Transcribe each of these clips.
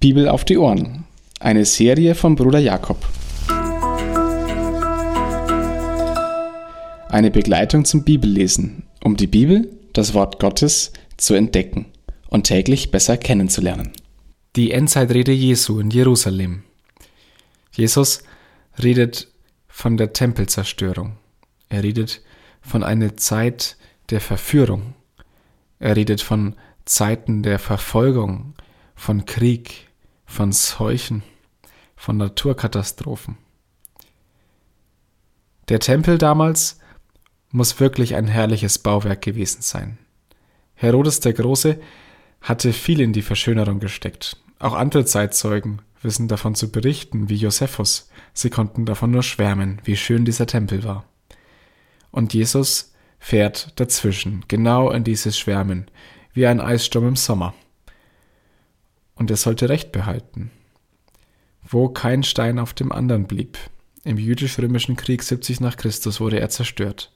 Bibel auf die Ohren. Eine Serie von Bruder Jakob. Eine Begleitung zum Bibellesen, um die Bibel, das Wort Gottes, zu entdecken und täglich besser kennenzulernen. Die Endzeitrede Jesu in Jerusalem. Jesus redet von der Tempelzerstörung. Er redet von einer Zeit der Verführung. Er redet von Zeiten der Verfolgung, von Krieg, von Seuchen, von Naturkatastrophen. Der Tempel damals muss wirklich ein herrliches Bauwerk gewesen sein. Herodes der Große hatte viel in die Verschönerung gesteckt. Auch andere Zeitzeugen wissen davon zu berichten, wie Josephus. Sie konnten davon nur schwärmen, wie schön dieser Tempel war. Und Jesus fährt dazwischen, genau in dieses Schwärmen, wie ein Eissturm im Sommer. Und er sollte Recht behalten. Wo kein Stein auf dem anderen blieb. Im jüdisch-römischen Krieg 70 nach Christus wurde er zerstört.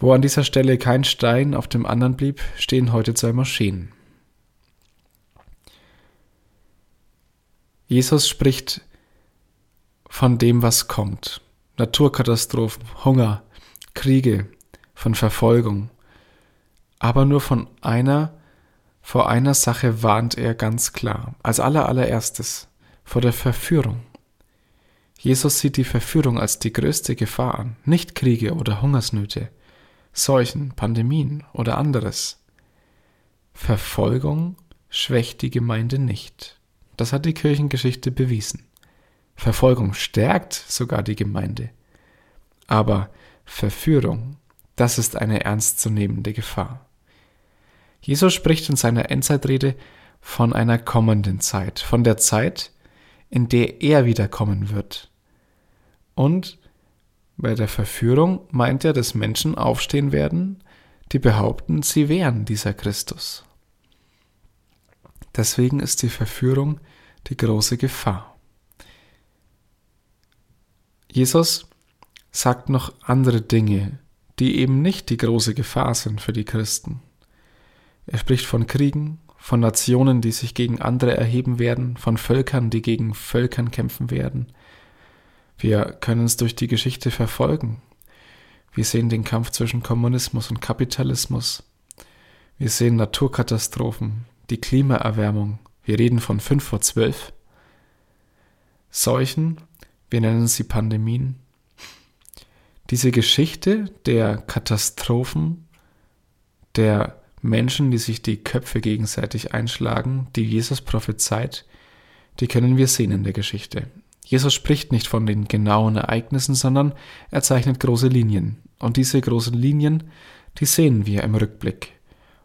Wo an dieser Stelle kein Stein auf dem anderen blieb, stehen heute zwei Moscheen. Jesus spricht von dem, was kommt. Naturkatastrophen, Hunger, Kriege, von Verfolgung. Aber nur von einer, vor einer Sache warnt er ganz klar, als allerallererstes, vor der Verführung. Jesus sieht die Verführung als die größte Gefahr an, nicht Kriege oder Hungersnöte, Seuchen, Pandemien oder anderes. Verfolgung schwächt die Gemeinde nicht. Das hat die Kirchengeschichte bewiesen. Verfolgung stärkt sogar die Gemeinde. Aber Verführung, das ist eine ernstzunehmende Gefahr. Jesus spricht in seiner Endzeitrede von einer kommenden Zeit, von der Zeit, in der er wiederkommen wird. Und bei der Verführung meint er, dass Menschen aufstehen werden, die behaupten, sie wären dieser Christus. Deswegen ist die Verführung die große Gefahr. Jesus sagt noch andere Dinge, die eben nicht die große Gefahr sind für die Christen. Er spricht von Kriegen, von Nationen, die sich gegen andere erheben werden, von Völkern, die gegen Völkern kämpfen werden. Wir können es durch die Geschichte verfolgen. Wir sehen den Kampf zwischen Kommunismus und Kapitalismus. Wir sehen Naturkatastrophen, die Klimaerwärmung. Wir reden von 5 vor 12. Seuchen, wir nennen sie Pandemien. Diese Geschichte der Katastrophen, der Menschen, die sich die Köpfe gegenseitig einschlagen, die Jesus prophezeit, die können wir sehen in der Geschichte. Jesus spricht nicht von den genauen Ereignissen, sondern er zeichnet große Linien. Und diese großen Linien, die sehen wir im Rückblick.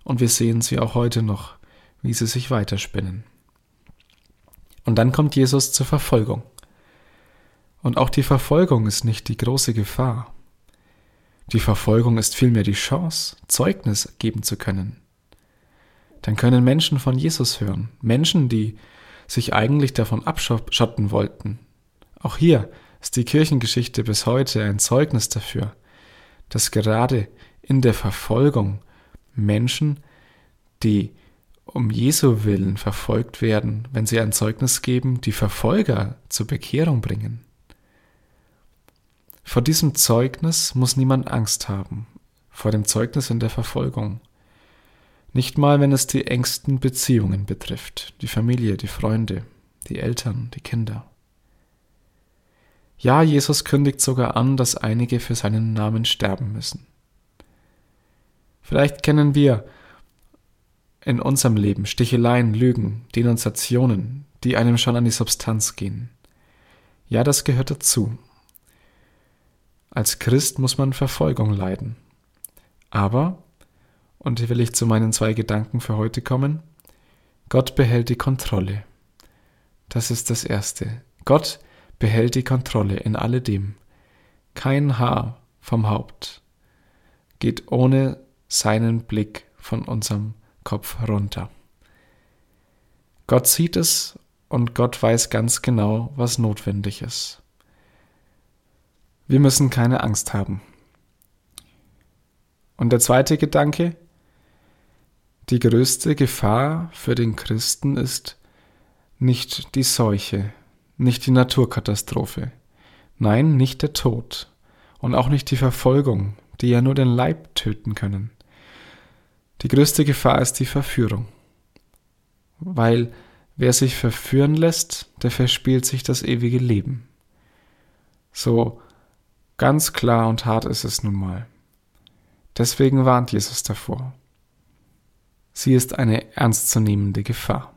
Und wir sehen sie auch heute noch, wie sie sich weiterspinnen. Und dann kommt Jesus zur Verfolgung. Und auch die Verfolgung ist nicht die große Gefahr. Die Verfolgung ist vielmehr die Chance, Zeugnis geben zu können. Dann können Menschen von Jesus hören, Menschen, die sich eigentlich davon abschotten wollten. Auch hier ist die Kirchengeschichte bis heute ein Zeugnis dafür, dass gerade in der Verfolgung Menschen, die um Jesu willen verfolgt werden, wenn sie ein Zeugnis geben, die Verfolger zur Bekehrung bringen. Vor diesem Zeugnis muss niemand Angst haben, vor dem Zeugnis in der Verfolgung. Nicht mal, wenn es die engsten Beziehungen betrifft, die Familie, die Freunde, die Eltern, die Kinder. Ja, Jesus kündigt sogar an, dass einige für seinen Namen sterben müssen. Vielleicht kennen wir in unserem Leben Sticheleien, Lügen, Denunziationen, die einem schon an die Substanz gehen. Ja, das gehört dazu. Als Christ muss man Verfolgung leiden. Aber, und hier will ich zu meinen zwei Gedanken für heute kommen, Gott behält die Kontrolle. Das ist das Erste. Gott behält die Kontrolle in alledem. Kein Haar vom Haupt geht ohne seinen Blick von unserem Kopf runter. Gott sieht es und Gott weiß ganz genau, was notwendig ist. Wir müssen keine Angst haben. Und der zweite Gedanke, die größte Gefahr für den Christen ist, nicht die Seuche, nicht die Naturkatastrophe, nein, nicht der Tod und auch nicht die Verfolgung, die ja nur den Leib töten können. Die größte Gefahr ist die Verführung, weil wer sich verführen lässt, der verspielt sich das ewige Leben. So ganz klar und hart ist es nun mal. Deswegen warnt Jesus davor. Sie ist eine ernstzunehmende Gefahr.